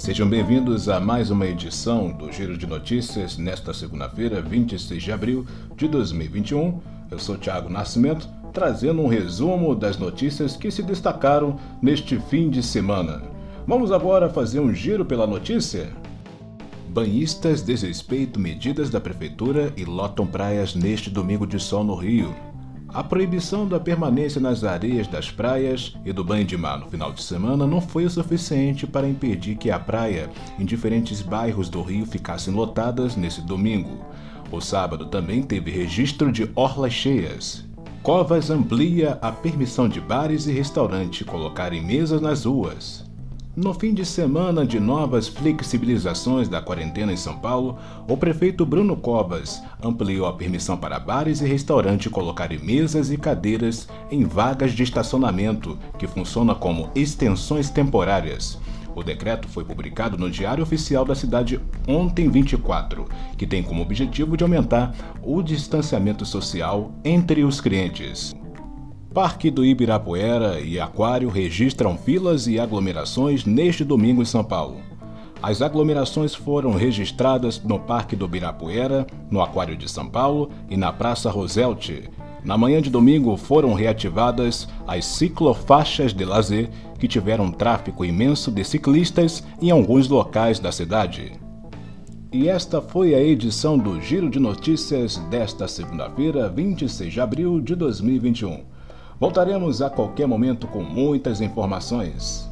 Sejam bem-vindos a mais uma edição do Giro de Notícias nesta segunda-feira, 26 de abril de 2021. Eu sou Thiago Nascimento, trazendo um resumo das notícias que se destacaram neste fim de semana. Vamos agora fazer um giro pela notícia? Banhistas desrespeitam medidas da prefeitura e lotam praias neste domingo de sol no Rio. A proibição da permanência nas areias das praias e do banho de mar no final de semana não foi o suficiente para impedir que a praia em diferentes bairros do Rio ficassem lotadas nesse domingo. O sábado também teve registro de orlas cheias. Covas amplia a permissão de bares e restaurantes colocarem mesas nas ruas. No fim de semana de novas flexibilizações da quarentena em São Paulo, o prefeito Bruno Covas ampliou a permissão para bares e restaurantes colocarem mesas e cadeiras em vagas de estacionamento, que funciona como extensões temporárias. O decreto foi publicado no Diário Oficial da cidade ontem 24, que tem como objetivo de aumentar o distanciamento social entre os clientes. Parque do Ibirapuera e Aquário registram filas e aglomerações neste domingo em São Paulo. As aglomerações foram registradas no Parque do Ibirapuera, no Aquário de São Paulo e na Praça Roosevelt. Na manhã de domingo foram reativadas as ciclofaixas de lazer, que tiveram um tráfego imenso de ciclistas em alguns locais da cidade. E esta foi a edição do Giro de Notícias desta segunda-feira, 26 de abril de 2021. Voltaremos a qualquer momento com muitas informações.